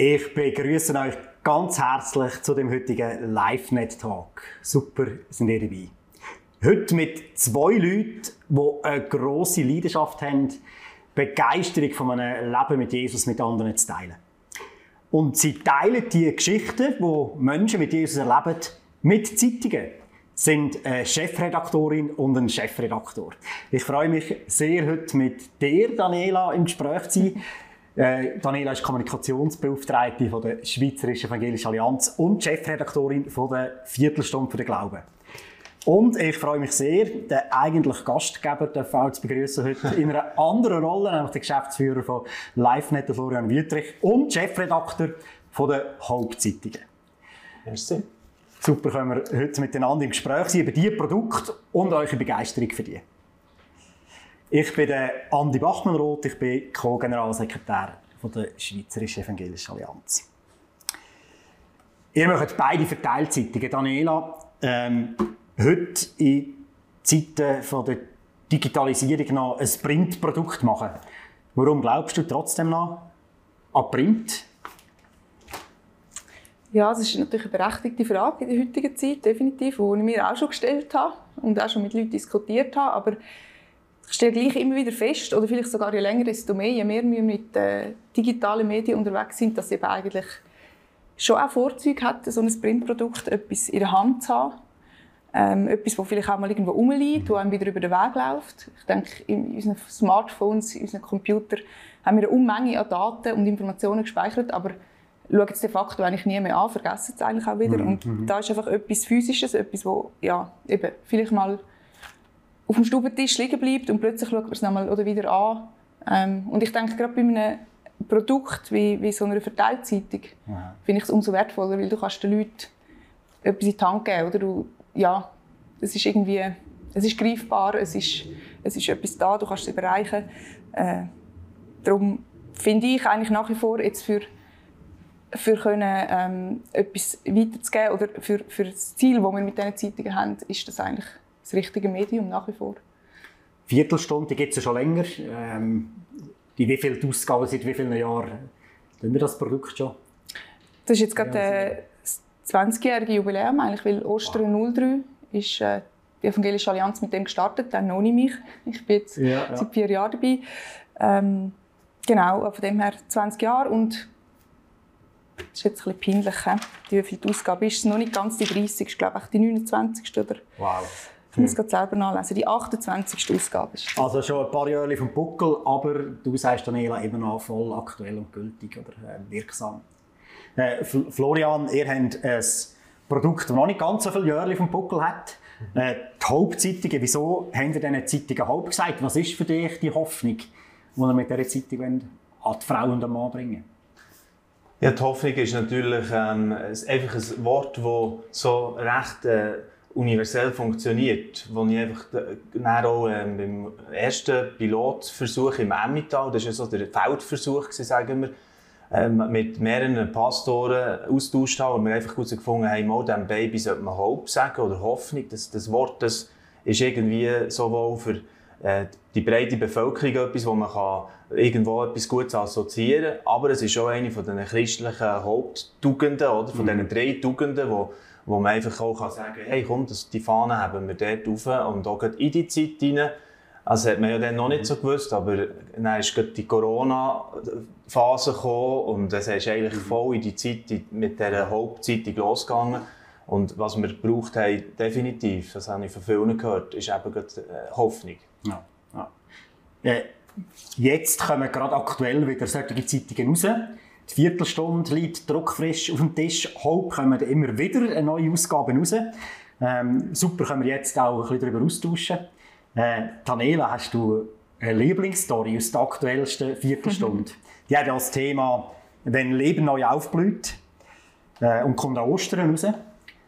Ich begrüße euch ganz herzlich zu dem heutigen LiveNet-Talk. Super, sind ihr dabei. Heute mit zwei Leuten, die eine grosse Leidenschaft haben, Begeisterung von einem Leben mit Jesus mit anderen zu teilen. Und sie teilen die Geschichten, die Menschen mit Jesus erleben, mit Zeitungen sind eine Chefredaktorin und ein Chefredaktor. Ich freue mich sehr, heute mit dir, Daniela, im Gespräch zu sein. Äh, Daniela ist Kommunikationsbeauftragte von der Schweizerischen Evangelischen Allianz und Chefredaktorin von der Viertelstunde für den Glauben. Und ich freue mich sehr, den eigentlichen Gastgeber darf auch zu begrüßen heute in einer anderen Rolle, nämlich den Geschäftsführer von LiveNet, Florian Wüttrich und Chefredakteur von der Hauptzeitungen. Merci. Super, können wir heute miteinander im Gespräch sein über diese Produkte und eure Begeisterung für die. Ich bin Andi Bachmann-Roth, ich bin Co-Generalsekretär der Schweizerischen Evangelischen Allianz. Ihr macht beide Verteilzeitungen. Daniela, ähm, heute in Zeiten von der Digitalisierung noch ein Printprodukt machen. Warum glaubst du trotzdem noch an Print? Ja, das ist natürlich eine berechtigte Frage in der heutigen Zeit, definitiv, die ich mir auch schon gestellt habe und auch schon mit Leuten diskutiert habe. Aber ich stelle gleich immer wieder fest, oder vielleicht sogar je länger, desto mehr, je mehr wir mit äh, digitalen Medien unterwegs sind, dass eben eigentlich schon auch Vorzüge hat, so ein Printprodukt, etwas in der Hand zu haben. Ähm, etwas, das vielleicht auch mal irgendwo rumliegt, wo einem wieder über den Weg läuft. Ich denke, in unseren Smartphones, in unseren Computern haben wir eine Unmenge an Daten und Informationen gespeichert, aber schauen es de facto eigentlich nie mehr an, vergessen es eigentlich auch wieder. Mhm. Und mhm. da ist einfach etwas Physisches, etwas, wo ja, eben vielleicht mal auf dem Stubentisch liegen bleibt und plötzlich schaut man es nochmal oder wieder an. Ähm, und ich denke, gerade bei einem Produkt wie, wie so einer Verteilzeitung ja. finde ich es umso wertvoller, weil du kannst den Leuten etwas in die Hand geben, oder du, ja, es ist irgendwie, es ist greifbar, es ist, es ist etwas da, du kannst es überreichen. Äh, darum finde ich eigentlich nach wie vor jetzt für für können, ähm, etwas weiterzugeben oder für, für das Ziel, das wir mit diesen Zeitungen haben, ist das eigentlich das richtige Medium nach wie vor. Viertelstunde gibt es ja schon länger. Ähm, die wie viele Ausgaben seit wie vielen Jahren tun wir das Produkt schon? Das ist jetzt gerade äh, das 20-jährige Jubiläum, eigentlich, weil Ostern wow. 03 ist äh, die Evangelische Allianz mit dem gestartet, dann noch nicht mich. Ich bin jetzt ja, ja. seit vier Jahren dabei. Ähm, genau, von dem her 20 Jahre und das ist jetzt ein bisschen peinlich, wie die Ausgabe ist. Es noch nicht ganz die 30. Ich glaube, die 29. Oder? Wow. Ich muss es selber nachlesen. Die 28. Ausgabe ist das. Also schon ein paar Jahre vom Buckel, aber du sagst, Daniela, immer noch voll aktuell und gültig oder äh, wirksam. Äh, Florian, ihr habt ein Produkt, das noch nicht ganz so viele Jahre vom Buckel hat. Äh, die Hauptzeitungen, wieso haben ihr diesen Zeitungen Haupt gesagt? Was ist für dich die Hoffnung, die ihr mit dieser Zeitung an die Frau und den Mann bringen ja, die Hoffnung ist natürlich ähm, einfach ein Wort, das so recht äh, universell funktioniert. Wo ich einfach dann auch ähm, beim ersten Pilotversuch im Emmental, das war ja so der Feldversuch, sagen wir, ähm, mit mehreren Pastoren austauscht haben und wir einfach herausgefunden haben, mal dem Baby sollte man Hope sagen oder Hoffnung. Das, das Wort das ist irgendwie sowohl für äh, die breite Bevölkerung etwas, wo man kann irgendwo etwas Gutes assoziieren kann. Aber es ist auch eine von den christlichen Haupttugenden, oder? Von mhm. diesen drei Tugenden, wo, wo man einfach auch kann sagen kann, hey komm, das, die Fahne haben wir dort rauf und auch in die Zeit hinein. Also hat man ja dann noch nicht so gewusst, aber dann ist die Corona-Phase gekommen und es ist eigentlich mhm. voll in die Zeit mit dieser Hauptzeitung losgegangen. Und was wir gebraucht haben, definitiv, das habe ich von vielen gehört, ist eben äh, Hoffnung. Ja. ja. Äh, jetzt kommen gerade aktuell wieder solche Zeitungen raus. Die Viertelstunde liegt druckfrisch auf dem Tisch. Hope kommen immer wieder eine neue Ausgabe raus. Ähm, super, können wir jetzt auch ein bisschen darüber austauschen. Äh, Tanela, hast du eine Lieblingsstory aus der aktuellsten Viertelstunde? Die hat als Thema, wenn Leben neu aufblüht äh, und kommt an Ostern raus.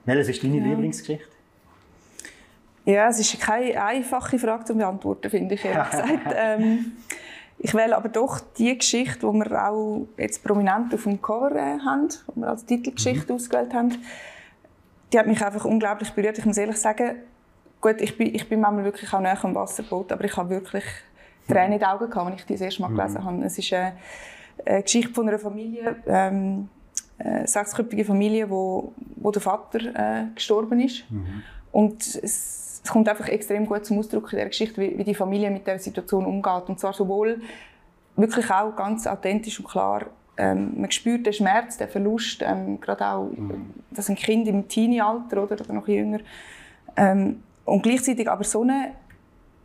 Welches ist deine ja. Lieblingsgeschichte? Ja, es ist keine einfache Frage zu beantworten, finde ich ehrlich gesagt. Ähm, ich wähle aber doch die Geschichte, die wir auch jetzt prominent auf dem Cover äh, haben, die wir als Titelgeschichte mhm. ausgewählt haben. Die hat mich einfach unglaublich berührt. Ich muss ehrlich sagen, gut, ich bin, ich bin manchmal wirklich auch näher am Wasserboot, aber ich habe wirklich Tränen in den Augen gehabt, als ich die das erste Mal mhm. gelesen habe. Es ist, äh, eine Geschichte von einer Familie, ähm, eine sechsköpfige Familie, wo, wo der Vater äh, gestorben ist. Mhm. Und es, es, kommt einfach extrem gut zum Ausdruck in der Geschichte, wie, wie die Familie mit der Situation umgeht. Und zwar sowohl wirklich auch ganz authentisch und klar. Ähm, man spürt den Schmerz, den Verlust, ähm, gerade auch, mhm. das sind Kinder im Teenie-Alter oder, oder noch jünger. Ähm, und gleichzeitig aber so eine,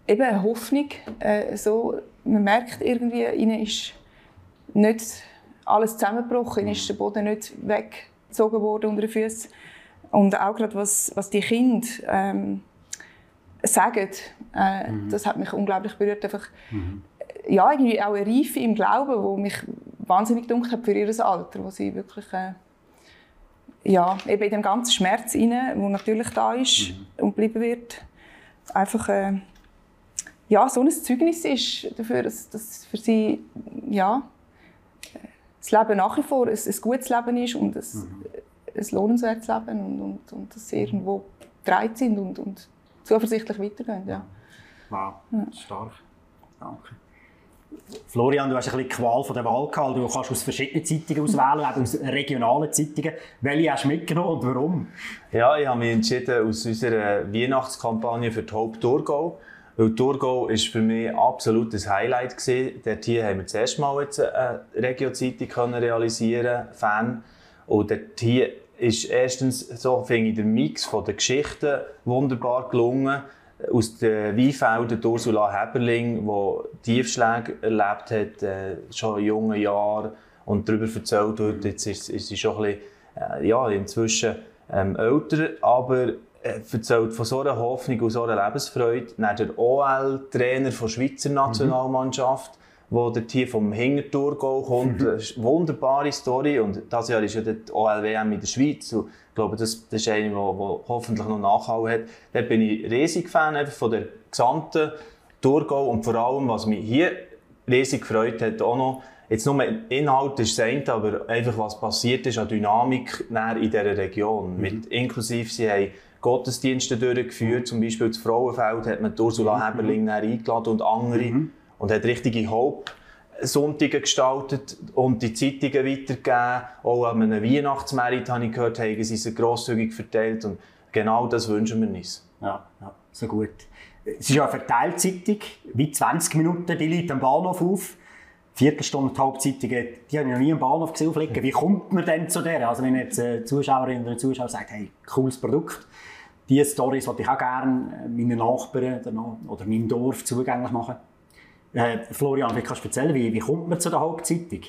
eben eine Hoffnung, äh, so, man merkt irgendwie, ihnen ist nicht alles zusammengebrochen, ihnen ist der Boden nicht weggezogen worden unter den Füßen. Und auch gerade was, was die Kinder ähm, sagen, äh, mhm. das hat mich unglaublich berührt. Einfach, mhm. Ja, irgendwie auch eine Reife im Glauben, wo mich wahnsinnig dunkel hat für ihr Alter, wo sie wirklich äh, ja, eben in dem ganzen Schmerz rein, der natürlich da ist mhm. und bleiben wird, einfach äh, ja, so ein Zeugnis ist dafür, dass, dass für sie ja, das Leben nach wie vor ein, ein gutes Leben ist und ein, mhm. ein lohnenswertes Leben und, und, und dass sie irgendwo bereit sind und, und zuversichtlich weitergehen. Ja. Wow, ja. stark. Danke. Florian, du hast ein bisschen Qual von der Wahl gehabt. Du kannst aus verschiedenen Zeitungen auswählen, auch aus regionalen Zeitungen. Welche hast du mitgenommen und warum? Ja, ich habe mich entschieden aus unserer Weihnachtskampagne für die Hope Thurgau. Weil Thurgau war für mich absolut ein Highlight. Gewesen. Dort hier haben wir das erste Mal jetzt eine Regio-Zeitung realisieren Fan. Und dort hier ist erstens, so finde ich, der Mix von den Geschichten wunderbar gelungen aus den Weinfeldern Ursula Heberling, die Tiefschläge erlebt hat, äh, schon in jungen Jahren und darüber erzählt wird. Jetzt ist, ist sie schon ein bisschen, äh, ja, inzwischen ähm, älter, aber äh, erzählt von so einer Hoffnung und so einer Lebensfreude. Dann der OL-Trainer der Schweizer Nationalmannschaft, mhm wo der hier vom Hinterthurgau kommt. Mhm. eine wunderbare Story und das Jahr ist ja die OLWM in der Schweiz und ich glaube, das, das ist eine, die hoffentlich noch Nachhall hat. Dort bin ich riesig Fan einfach von der gesamten Thurgau und vor allem, was mich hier riesig gefreut hat, auch noch, jetzt nur Inhalt ist das aber einfach was passiert ist an Dynamik in dieser Region. Mhm. Mit, inklusive, sie haben Gottesdienste durchgeführt, zum Beispiel das Frauenfeld hat man Ursula mhm. Heberling eingeladen und andere. Mhm und hat richtige Hope. Sonntage gestaltet und die Zeitungen weitergegeben. Auch an einem Weihnachtsmerit habe ich gehört, haben sie grosszügig verteilt. Und genau das wünschen wir uns. Ja, ja so gut. Es ist ja eine Verteilzeitung, wie 20 Minuten, die Leute am Bahnhof auf. Viertelstunde die Hauptzeitungen, die habe ich noch nie am Bahnhof gesehen. Wie kommt man denn zu der? Also wenn jetzt eine Zuschauerin oder Zuschauer sagt, hey, cooles Produkt, diese Stories wollte ich auch gerne meinen Nachbarn oder meinem Dorf zugänglich machen. Äh, Florian, wie kannst du erzählen, wie, wie kommt man zu der Hauptzeitung?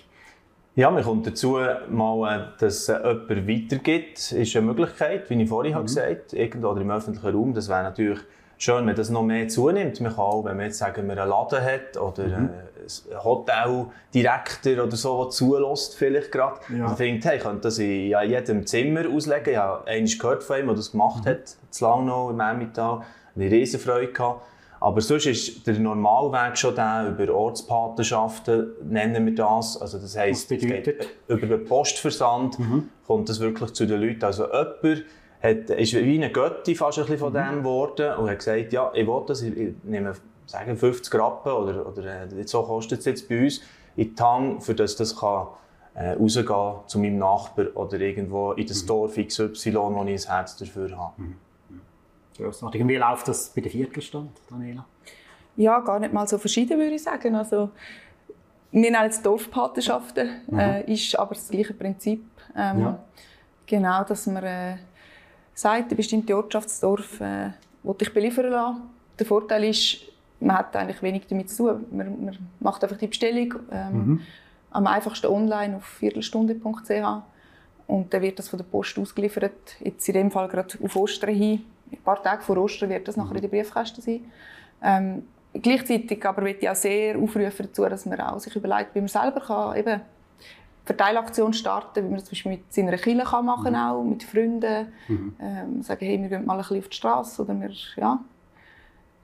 Ja, man kommt dazu, mal, äh, dass äh, jemand weitergibt, ist eine Möglichkeit, wie ich vorhin mhm. gesagt habe, irgendwo oder im öffentlichen Raum. Das wäre natürlich schön, wenn das noch mehr zunimmt. Man kann auch, wenn man jetzt sagen wir einen Laden hat oder mhm. Äh, ein Hoteldirektor oder so, der zulässt vielleicht gerade, ja. und denkt, hey, ich könnte das in ja, jedem Zimmer auslegen. Ich habe einmal gehört von ihm, der das gemacht mhm. hat, zu lang noch im Emmental. Eine riesen Freude gehabt. Aber sonst ist der Normalweg schon der über Ortspatenschaften, nennen wir das. Also das heisst, über den Postversand mhm. kommt das wirklich zu den Leuten. Also jemand hat, ist wie eine Götti fast ein bisschen von mhm. dem geworden und hat gesagt, ja, ich will das, ich nehme sagen 50 Rappen oder, oder äh, so kostet es jetzt bei uns, in die Tang, für das das kann äh, rausgehen zu meinem Nachbar oder irgendwo in das mhm. Dorf XY, wo ich ein Herz dafür habe. Mhm. Grossartig. wie läuft das bei der Viertelstunde, Daniela? Ja, gar nicht mal so verschieden, würde ich sagen. Also, wir nennen es Dorfpatenschaften, mhm. äh, ist aber das gleiche Prinzip. Ähm, ja. Genau, dass man äh, sagt, ein bestimmtes Ortschaftsdorf äh, ich beliefern lassen. Der Vorteil ist, man hat eigentlich wenig damit zu tun. Man, man macht einfach die Bestellung ähm, mhm. am einfachsten online auf viertelstunde.ch und dann wird das von der Post ausgeliefert. Jetzt in dem Fall gerade auf Ostern hin ein paar Tage vor Ostern wird das nachher in den Briefkasten sein. Ähm, gleichzeitig aber möchte ich auch sehr aufrufen dazu, dass man auch sich überlegt, wie man selber kann, eben Verteilaktion starten, wie man das zum Beispiel mit seiner Kirche kann machen mhm. auch, mit Freunden. Mhm. Ähm, sagen, hey, wir gehen mal ein bisschen auf die Straße oder wir ja,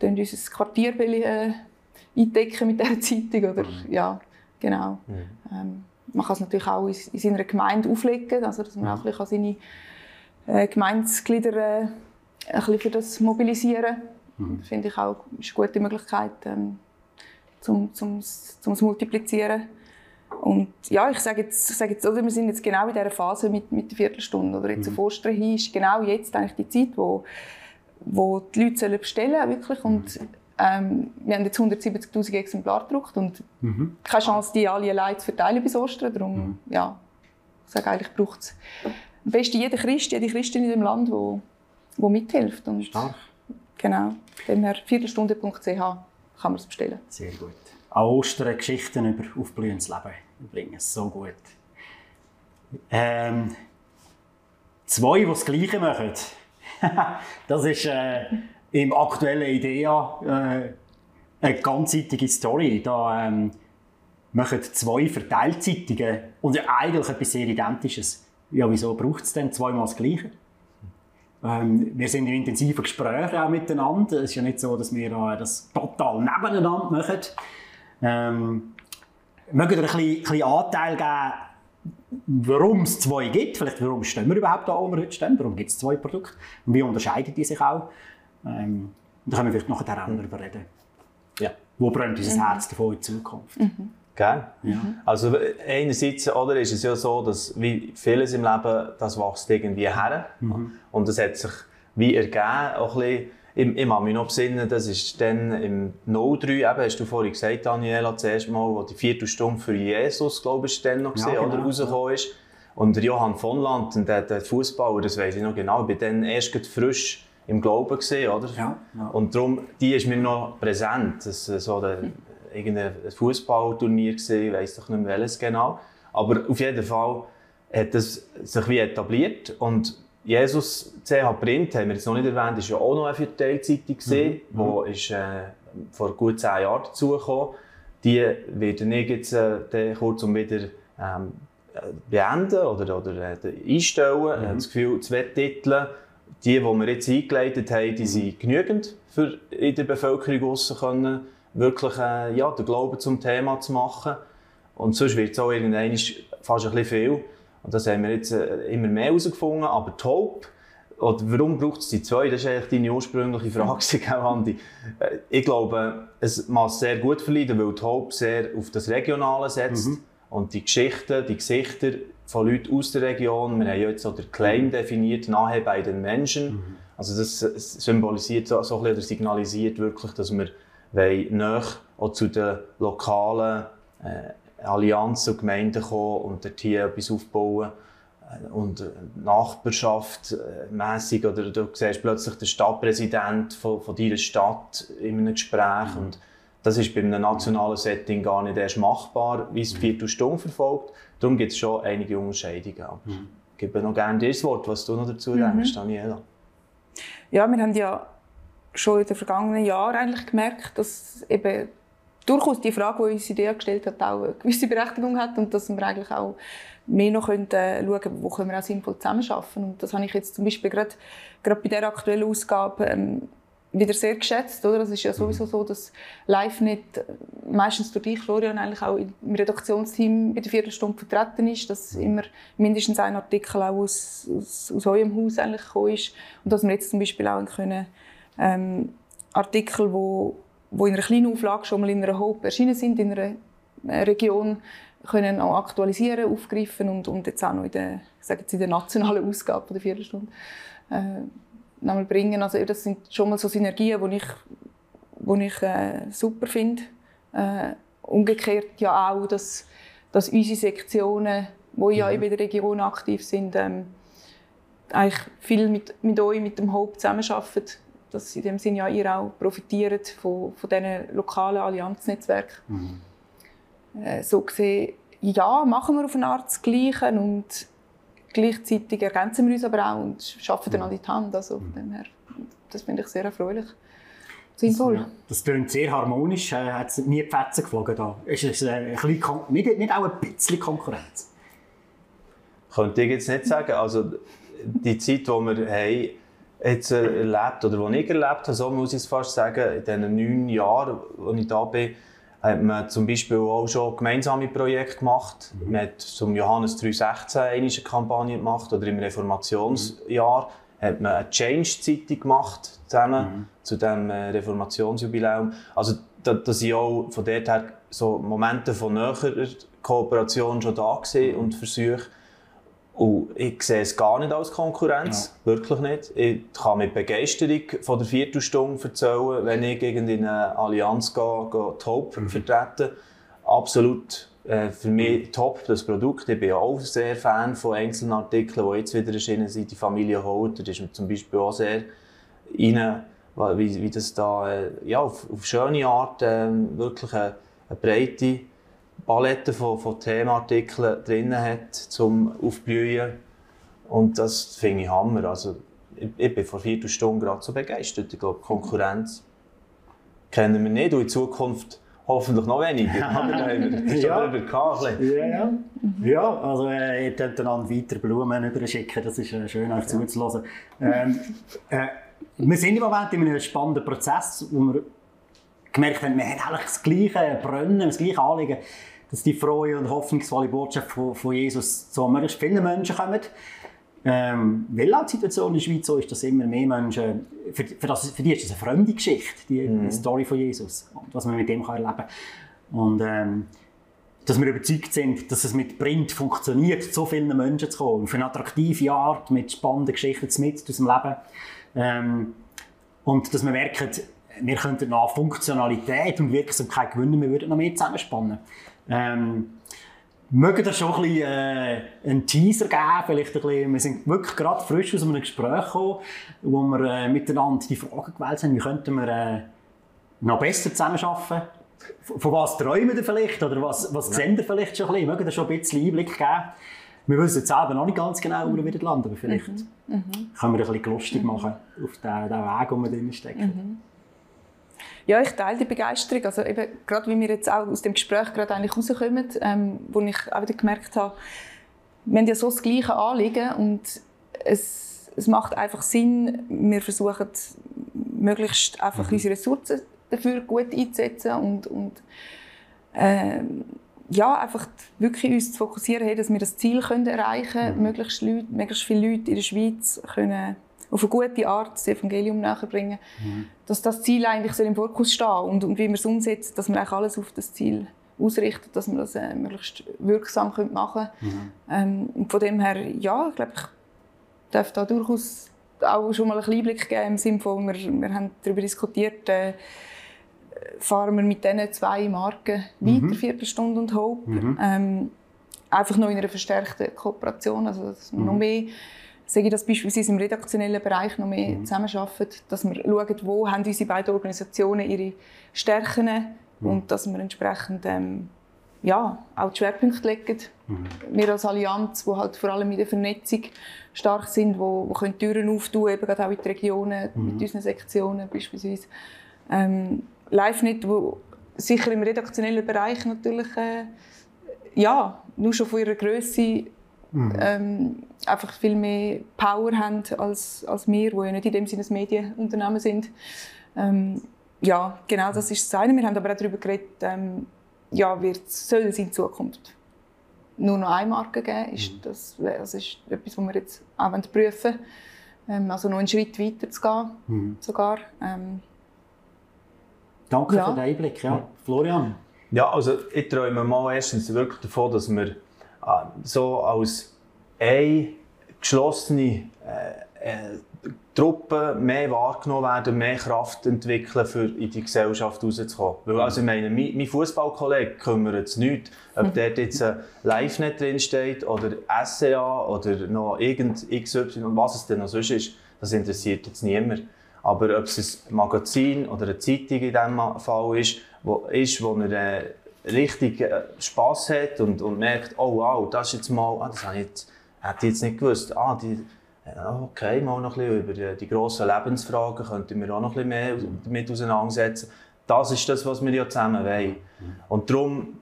unser Quartier äh, eindecken mit dieser Zeitung. Oder, mhm. ja, genau. Mhm. Ähm, man kann es natürlich auch in, in seiner Gemeinde auflegen, also dass man auch ein bisschen seine äh, Gemeindeglieder äh, ein bisschen für das mobilisieren. Mhm. Finde ich auch ist eine gute Möglichkeit, ähm, zum, zum, zum Multiplizieren. Und ja, ich sage jetzt, ich sage jetzt oder wir sind jetzt genau in dieser Phase mit, mit der Viertelstunde. Oder jetzt mhm. auf Ostern hin ist genau jetzt eigentlich die Zeit, wo, wo die Leute sollen bestellen wirklich. Und ähm, wir haben jetzt 170'000 Exemplare gedruckt und mhm. keine Chance, die alle allein zu verteilen bis Ostern. Darum, mhm. ja, ich sage eigentlich, braucht es am besten jeder Christ, jede Christin in dem Land, wo, wo mithilft. Und Stark. Genau, dem her viertelstunde.ch kann man es bestellen. Sehr gut. An Ostern Geschichten über aufblühendes Leben bringen, so gut. Ähm, zwei, die das Gleiche machen. das ist äh, im aktuellen IDEA äh, eine ganzseitige Story. Da ähm, machen zwei Verteilzeitungen und eigentlich etwas sehr Identisches. Ja, wieso braucht es denn zweimal das Gleiche? Ähm, wir sind in intensiven Gesprächen auch miteinander. Es ist ja nicht so, dass wir äh, das total nebeneinander machen. Ähm, mögen wir ein bisschen, bisschen Anteil geben, warum es zwei gibt? Vielleicht, warum stehen wir überhaupt da, wo wir heute stehen? Warum gibt es zwei Produkte? Und wie unterscheiden die sich auch? Ähm, da können wir vielleicht noch darüber reden. Ja. Wo brennt unser mhm. Herz davon in Zukunft? Mhm. Gell? Ja. Also einerseits oder, ist es ja so, dass wie vieles im Leben, das wächst irgendwie her. Mhm. Und das hat sich wie ergeben, auch ein bisschen, ich, ich kann mich noch besinnen, das ist dann im 03, eben, hast du vorhin gesagt, Daniela, zuerst mal, wo die vierte Stunde für Jesus, glaube ich, dann noch gesehen, ja, genau. oder rausgekommen ist. Und der Johann von Land, der, der Fußballer, das weiß ich noch genau, ich war dann erst frisch im Glauben gesehen, oder? Ja, ja. Und darum, die ist mir noch präsent, das, so der, irgendein Fußballturnier gesehen, ich weiß doch nicht mehr welches genau. Aber auf jeden Fall hat es sich wie etabliert und Jesus CH Print, haben wir jetzt noch nicht erwähnt, ist ja auch noch eine Verteilzeitung gesehen, mhm. wo ist, äh, vor gut zehn Jahren dazugekommen. Die werden ich jetzt äh, kurzum wieder ähm, beenden oder, oder äh, einstellen. Mhm. Ich habe das Gefühl, zwei Titel, die, die wir jetzt eingeleitet haben, die sind genügend für in der Bevölkerung können wirklich äh, ja, den Glauben zum Thema zu machen. Und sonst wird es auch irgendwann fast ein bisschen viel. Und das haben wir jetzt äh, immer mehr herausgefunden. Aber die Hope, oder warum braucht es die zwei? Das ist eigentlich deine ursprüngliche Frage, Andi. Äh, ich glaube, es muss sehr gut verleiden, weil die Hope sehr auf das Regionale setzt. Mhm. Und die Geschichten, die Gesichter von Leuten aus der Region, wir haben ja jetzt so den Claim definiert, nahe bei den Menschen. Mhm. Also das symbolisiert so, so ein bisschen, oder signalisiert wirklich, dass wir wollen näher auch zu den lokalen äh, Allianzen und Gemeinden kommen und dort hier etwas aufbauen. Äh, und äh, Nachbarschaft äh, mäßig oder du siehst plötzlich den Stadtpräsident von, von deiner Stadt in einem Gespräch. Mhm. Und das ist bei einem nationalen Setting gar nicht erst machbar, wie es mhm. Stunde verfolgt. Darum gibt es schon einige Unterscheidungen. Mhm. Ich gebe noch gerne dir das Wort, was du noch dazu mhm. denkst, Daniela. Ja, wir haben ja schon in den vergangenen Jahren eigentlich gemerkt, dass eben durchaus die Frage, die uns Idee gestellt hat, auch eine gewisse Berechtigung hat und dass wir eigentlich auch mehr noch können, äh, schauen wo können wir auch sinnvoll zusammenarbeiten. Und das habe ich jetzt zum Beispiel gerade, gerade bei der aktuellen Ausgabe ähm, wieder sehr geschätzt. Oder? Es ist ja sowieso so, dass LiveNet äh, meistens durch dich, Florian, eigentlich auch im Redaktionsteam bei der Viertelstunde vertreten ist, dass immer mindestens ein Artikel auch aus, aus, aus eurem Haus eigentlich gekommen ist und dass wir jetzt zum Beispiel auch können ähm, Artikel, wo, wo in einer kleinen Auflage schon mal in einer Hope erschienen sind, in einer äh, Region, können auch aktualisieren, aufgreifen und, und jetzt auch noch in der, ich sage jetzt in der nationalen Ausgabe der vierten Stunde äh, nochmal bringen. Also das sind schon mal so Synergien, die ich, die ich äh, super finde. Äh, umgekehrt ja auch, dass, dass unsere Sektionen, die ja mhm. in der Region aktiv sind, ähm, eigentlich viel mit, mit euch, mit dem Hope zusammenarbeiten dass in dem Sinne ja ihr auch profitiert von, von diesen lokalen Allianznetzwerken. Mhm. Äh, so gesehen, ja, machen wir auf eine Art das Gleiche und gleichzeitig ergänzen wir uns aber auch und arbeiten dann an die Hand. Also von dem her, das finde ich sehr erfreulich. Sinnvoll. Das, das klingt sehr harmonisch. Äh, hat nie die Fetzen geflogen da. Ist es äh, nicht, nicht auch ein bisschen Konkurrenz? Könnte ich jetzt nicht sagen. Also die Zeit, die wir haben, jetzt erlebt oder die ich erlebt habe, so muss ich es fast sagen, in diesen neun Jahren, als ich da bin, hat man zum Beispiel auch schon gemeinsame Projekte gemacht. Mhm. Man hat zum Johannes 316 eine Kampagne gemacht oder im Reformationsjahr mhm. hat man eine Change-Zeitung gemacht zusammen mhm. zu dem äh, Reformationsjubiläum. Also da, da sind auch von dort her so Momente von näherer Kooperation schon da gewesen und Versuche. Und ich sehe es gar nicht als Konkurrenz, ja. wirklich nicht. Ich kann mit Begeisterung von der Viertelstunde erzählen, wenn ich gegen eine Allianz gehe, gehe die Hope mhm. vertreten. Absolut äh, für mich top, das Produkt. Ich bin auch sehr Fan von einzelnen Artikeln, die jetzt wieder erschienen sind. Die Familie Holter ist mir zum Beispiel auch sehr rein, wie, wie das da äh, ja, auf, auf schöne Art äh, wirklich eine, eine breite Palette von, von Themenartikeln drin hat, zum Aufblühen. Und das finde ich Hammer. Also, ich, ich bin vor vier Stunden gerade so begeistert. Ich glaube, Konkurrenz kennen wir nicht und in Zukunft hoffentlich noch weniger. Aber da haben wir ja. schon gehabt, ja, ja. ja, also äh, ihr könnt einander weiter Blumen überschicken, das ist äh, schön euch ja. zuzuhören. Ähm, äh, wir sind im Moment in einem spannenden Prozess, wo wir gemerkt haben, wir haben eigentlich das gleiche Brennen, das gleiche Anliegen dass die frohe und hoffnungsvolle Botschaft von, von Jesus zu möglichst vielen Menschen kommt. Ähm, weil auch die Situation in der Schweiz so ist, dass immer mehr Menschen, für, für, das, für die ist das eine fremde Geschichte, die, mhm. die Story von Jesus und was man mit dem kann erleben kann. Und ähm, dass wir überzeugt sind, dass es mit Print funktioniert, zu vielen Menschen zu kommen, auf eine attraktive Art, mit spannenden Geschichten mit aus dem Leben. Ähm, und dass wir merken, wir könnten nach Funktionalität und Wirksamkeit gewinnen, wir würden noch mehr zusammenspannen. Ähm, mögen ihr schon ein bisschen, äh, einen Teaser geben? Vielleicht ein bisschen, wir sind wirklich gerade frisch aus einem Gespräch gekommen, wo wir äh, miteinander die Frage gewählt haben, wie könnten wir äh, noch besser zusammenarbeiten? Von was träumen ihr vielleicht? Oder was, was ja. sehen ihr vielleicht schon ein bisschen? Mögen ihr schon ein bisschen Einblick geben? Wir wissen jetzt selber noch nicht ganz genau, wo wir wieder landen, aber vielleicht mhm. Mhm. können wir ein bisschen lustig machen auf den, den Weg, wo wir drin stecken. Mhm. Ja, ich teile die Begeisterung. Also eben, gerade wie wir jetzt auch aus dem Gespräch gerade eigentlich rauskommen, ähm, wo ich auch wieder gemerkt habe, wir haben ja so das gleiche Anliegen und es, es macht einfach Sinn, wir versuchen möglichst einfach mhm. unsere Ressourcen dafür gut einzusetzen und, und ähm, ja, einfach wirklich uns zu fokussieren, dass wir das Ziel können erreichen können, mhm. möglichst, Leute, möglichst viele Leute in der Schweiz können auf eine gute Art das Evangelium nachbringen, mhm. dass das Ziel eigentlich im Fokus stehen und, und wie man es umsetzt, dass man eigentlich alles auf das Ziel ausrichtet, dass man das äh, möglichst wirksam machen könnte. Mhm. Ähm, und von dem her, ja, ich glaube, ich darf da durchaus auch schon mal einen Einblick geben im Sinne von, wir, wir haben darüber diskutiert, äh, fahren wir mit diesen zwei Marken mhm. weiter, Viertelstunde und Hope. Mhm. Ähm, einfach noch in einer verstärkten Kooperation, also dass wir noch mhm. mehr sage ich das beispielsweise im redaktionellen Bereich noch mehr mhm. zusammenarbeiten, dass wir schauen, wo haben unsere beiden Organisationen ihre Stärken mhm. und dass wir entsprechend ähm, ja, auch die Schwerpunkte legen. Mhm. Wir als Allianz, die halt vor allem in der Vernetzung stark sind, wo, wo können Türen auftun, eben gerade auch in die Regionen, mhm. mit unseren Sektionen beispielsweise. Ähm, LiveNet, wo sicher im redaktionellen Bereich natürlich äh, ja, nur schon von ihrer Größe mhm. ähm, einfach viel mehr Power haben als, als wir, die ja nicht in dem Sinne ein Medienunternehmen sind. Ähm, ja, genau das ist das eine. Wir haben aber auch darüber geredet, ähm, ja, wird, soll es in Zukunft nur noch eine Marke geben? Ist mhm. das, das ist etwas, was wir jetzt auch prüfen wollen. Ähm, also noch einen Schritt weiter zu gehen, mhm. sogar. Ähm, Danke ja. für den Einblick. Ja. Florian? Ja, also ich träume mal erstens wirklich davon, dass wir äh, so als eine geschlossene äh, äh, Truppe mehr wahrgenommen werden, mehr Kraft entwickeln, für in die Gesellschaft rauszukommen. Weil, also ich meine, mein, mein Fußballkollege kümmert es nicht, ob mhm. dort jetzt ein Live-Net drinsteht oder SCA oder noch irgend XY und was es denn noch sonst ist, das interessiert jetzt niemand. Aber ob es ein Magazin oder eine Zeitung in diesem Fall ist, wo, ist, wo er äh, richtig äh, Spass hat und, und merkt, oh wow, das ist jetzt mal, ah, das habe ich hätte ich jetzt nicht gewusst. Ah, die, okay, mal noch ein bisschen über die, die grossen Lebensfragen könnten wir auch noch ein bisschen mehr damit auseinandersetzen. Das ist das, was wir ja zusammen wollen. Und darum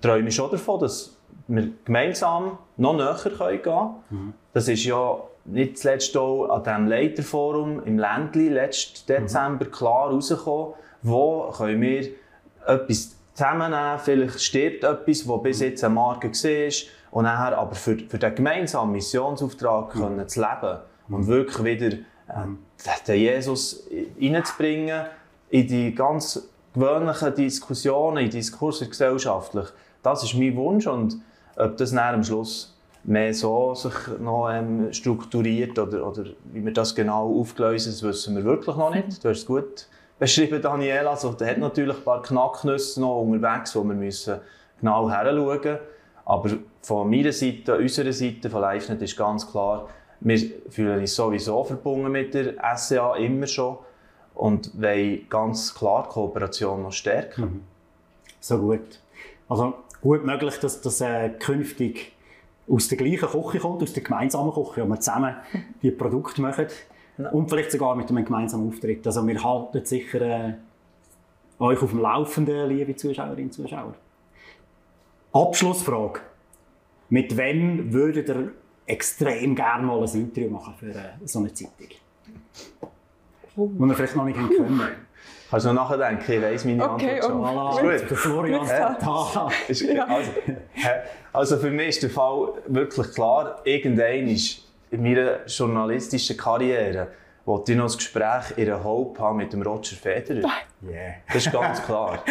träume ich schon davon, dass wir gemeinsam noch näher gehen können. Das ist ja nicht zuletzt auch an diesem Leiterforum im Ländli letzten Dezember klar herausgekommen, wo können wir etwas zusammennehmen. Vielleicht stirbt etwas, das bis jetzt eine Marke war. Und nachher aber für, für den gemeinsamen Missionsauftrag mhm. können zu leben und wirklich wieder äh, den Jesus reinzubringen in die ganz gewöhnlichen Diskussionen, in Diskursen gesellschaftlich. Das ist mein Wunsch und ob das dann am Schluss mehr so sich noch ähm, strukturiert oder, oder wie wir das genau aufgelöst das wissen wir wirklich noch nicht. Du hast es gut beschrieben, Daniela. Also, der hat natürlich ein paar Knacknüsse noch unterwegs, wo wir müssen genau heranschauen müssen. Aber von meiner Seite, unserer Seite, von LiveNet ist ganz klar, wir fühlen uns sowieso verbunden mit der SCA, immer schon. Und wollen ganz klar die Kooperation noch stärken. Mhm. So gut. Also gut möglich, dass das äh, künftig aus der gleichen Küche kommt, aus der gemeinsamen Küche, wo wir zusammen die Produkte machen. Und vielleicht sogar mit einem gemeinsamen Auftritt. Also wir halten sicher äh, euch auf dem Laufenden, liebe Zuschauerinnen und Zuschauer. Abschlussfrage. Mit wem würdet ihr extrem gerne mal ein Interview machen für äh, so eine Zeitung? Oh. Wo wir vielleicht noch nicht können. Kannst du noch nachdenken? Ich weiss meine okay, Antwort schon. Voilà, gut. Der Florian da. also, also für mich ist der Fall wirklich klar. Irgendein ist in meiner journalistischen Karriere wollte ich noch ein Gespräch in der Hope haben mit dem Roger Federer. Yeah. Das ist ganz klar.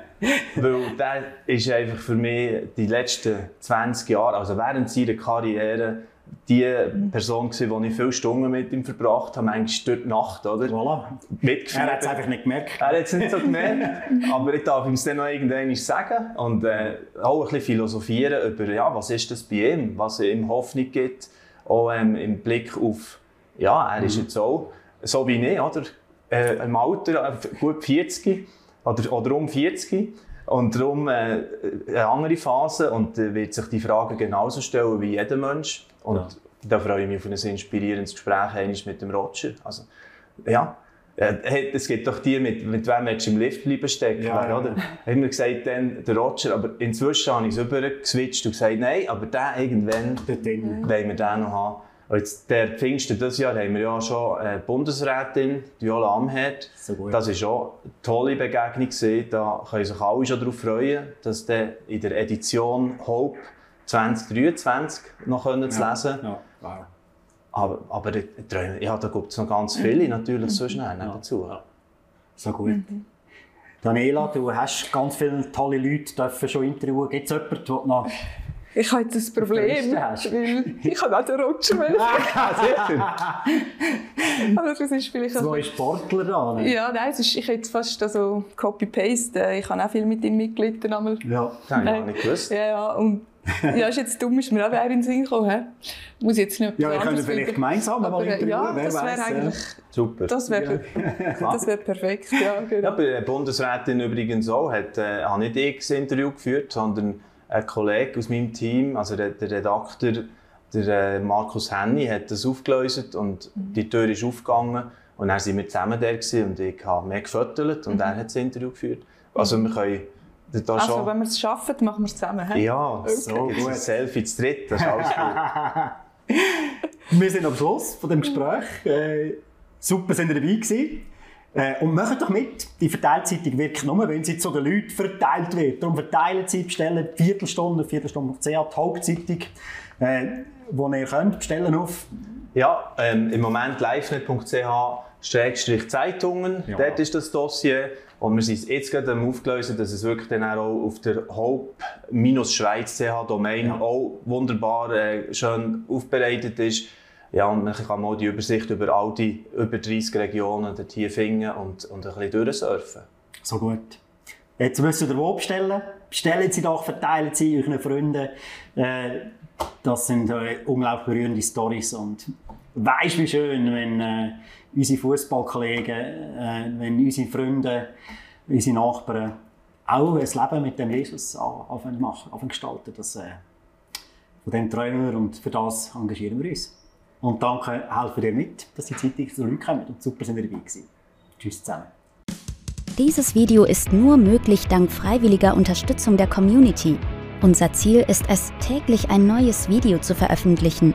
Weil der ist einfach für mich die letzten 20 Jahre, also während seiner Karriere, die Person gewesen, die ich viele Stunden mit ihm verbracht habe, eigentlich die Nacht, oder? Voilà. Er hat es einfach nicht gemerkt. Er hat es nicht so gemerkt, aber ich darf ihm es dann noch irgendwann sagen und äh, auch ein bisschen philosophieren über, ja, was ist das bei ihm, was ihm Hoffnung gibt, auch ähm, im Blick auf ja, er ist mhm. jetzt auch so wie ich, oder? Äh, im Alter, äh, gut 40 oder, oder um 40. Und darum äh, eine andere Phase und äh, wird sich die Frage genauso stellen wie jeder Mensch. Und ja. da freue ich mich auf ein inspirierendes Gespräch mit dem Roger. Also, ja, äh, es gibt doch die, mit, mit wem du im Lift bleiben stecken, ja, ja. oder? Haben wir gesagt, dann der Roger, aber inzwischen habe ich es rübergeswitcht und gesagt, nein, aber den irgendwann wollen wir den noch haben. Und jetzt, der Pfingsten dieses Jahr haben wir ja schon eine Bundesrätin, Viola Amherd. So das war schon eine tolle Begegnung. Gewesen. Da können sich alle schon darauf freuen, dass der in der Edition Hope 2023 noch können zu lesen ja. Wow. Aber, aber ja, da gibt es noch ganz viele mhm. natürlich so schnell ja. dazu. Ja. So gut. Mhm. Daniela, du hast ganz viele tolle Leute schon interviewen. Gibt es jemanden, der noch ich habe jetzt ein Problem, weil ich habe auch den Roger ah, Aber das ist vielleicht... Zwei Sportler da, ne? Ja, nein, es ist, ich hätte fast also Copy-Paste. Ich habe auch viel mit ihm mitgelitten. Ja, das habe ich nicht gewusst. Ja, ja, und ja, ist jetzt dumm, ist mir auch in den Sinn gekommen. He? Muss jetzt nicht ja, wir können vielleicht gemeinsam aber, mal interviewen. Ja, das wäre eigentlich... Super. Das wäre ja. wär perfekt, ja, genau. Ja, bei der Bundesrätin übrigens auch, hat, äh, habe nicht ich das Interview geführt, sondern ein Kollege aus meinem Team, also der, der Redakteur, der äh, Markus Henny, hat das aufgelöst und mhm. die Tür ist aufgegangen und dann sind wir zusammen da und ich habe mehr gefüttert und mhm. er hat das Interview geführt. Also wir können also schon... wenn wir es schaffen, machen wir es zusammen, he? Ja, okay. so gut. Ein Selfie zu dritt, das ist alles gut. wir sind am Schluss von dem Gespräch. Äh, super, sind ihr dabei gewesen. Äh, und macht doch mit. Die Verteilzeitung wirkt nur, wenn sie zu den Leuten verteilt wird. Darum verteilen Sie, bestellen Viertelstunde, Viertelstunde die Hauptzeitung, äh, wo ihr könnt, bestellen auf. Ja, ähm, im Moment livenet.ch-zeitungen, ja. dort ist das Dossier. Und wir sind jetzt gerade aufgelöst, dass es wirklich dann auch auf der Hope-Schweiz.ch-Domain ja. auch wunderbar äh, schön aufbereitet ist ja, und man kann mal die Übersicht über all die über 30 Regionen dort hier finden und, und ein bisschen durchsurfen. So gut. Jetzt müsst ihr wo bestellen. Bestellen Sie doch, verteilen Sie euren Freunden. Äh, das sind äh, unglaublich berührende Stories und weißt wie schön, wenn äh, unsere Fußballkollegen, äh, wenn unsere Freunde, unsere Nachbarn auch ein Leben mit dem Jesus anfangen machen, anfangen gestalten. Das, äh, von dem träumen wir und für das engagieren wir uns. Und danke, helfen dir mit, dass die Zeitung kommen und super sind ihr dabei gewesen. Tschüss zusammen. Dieses Video ist nur möglich dank freiwilliger Unterstützung der Community. Unser Ziel ist es, täglich ein neues Video zu veröffentlichen.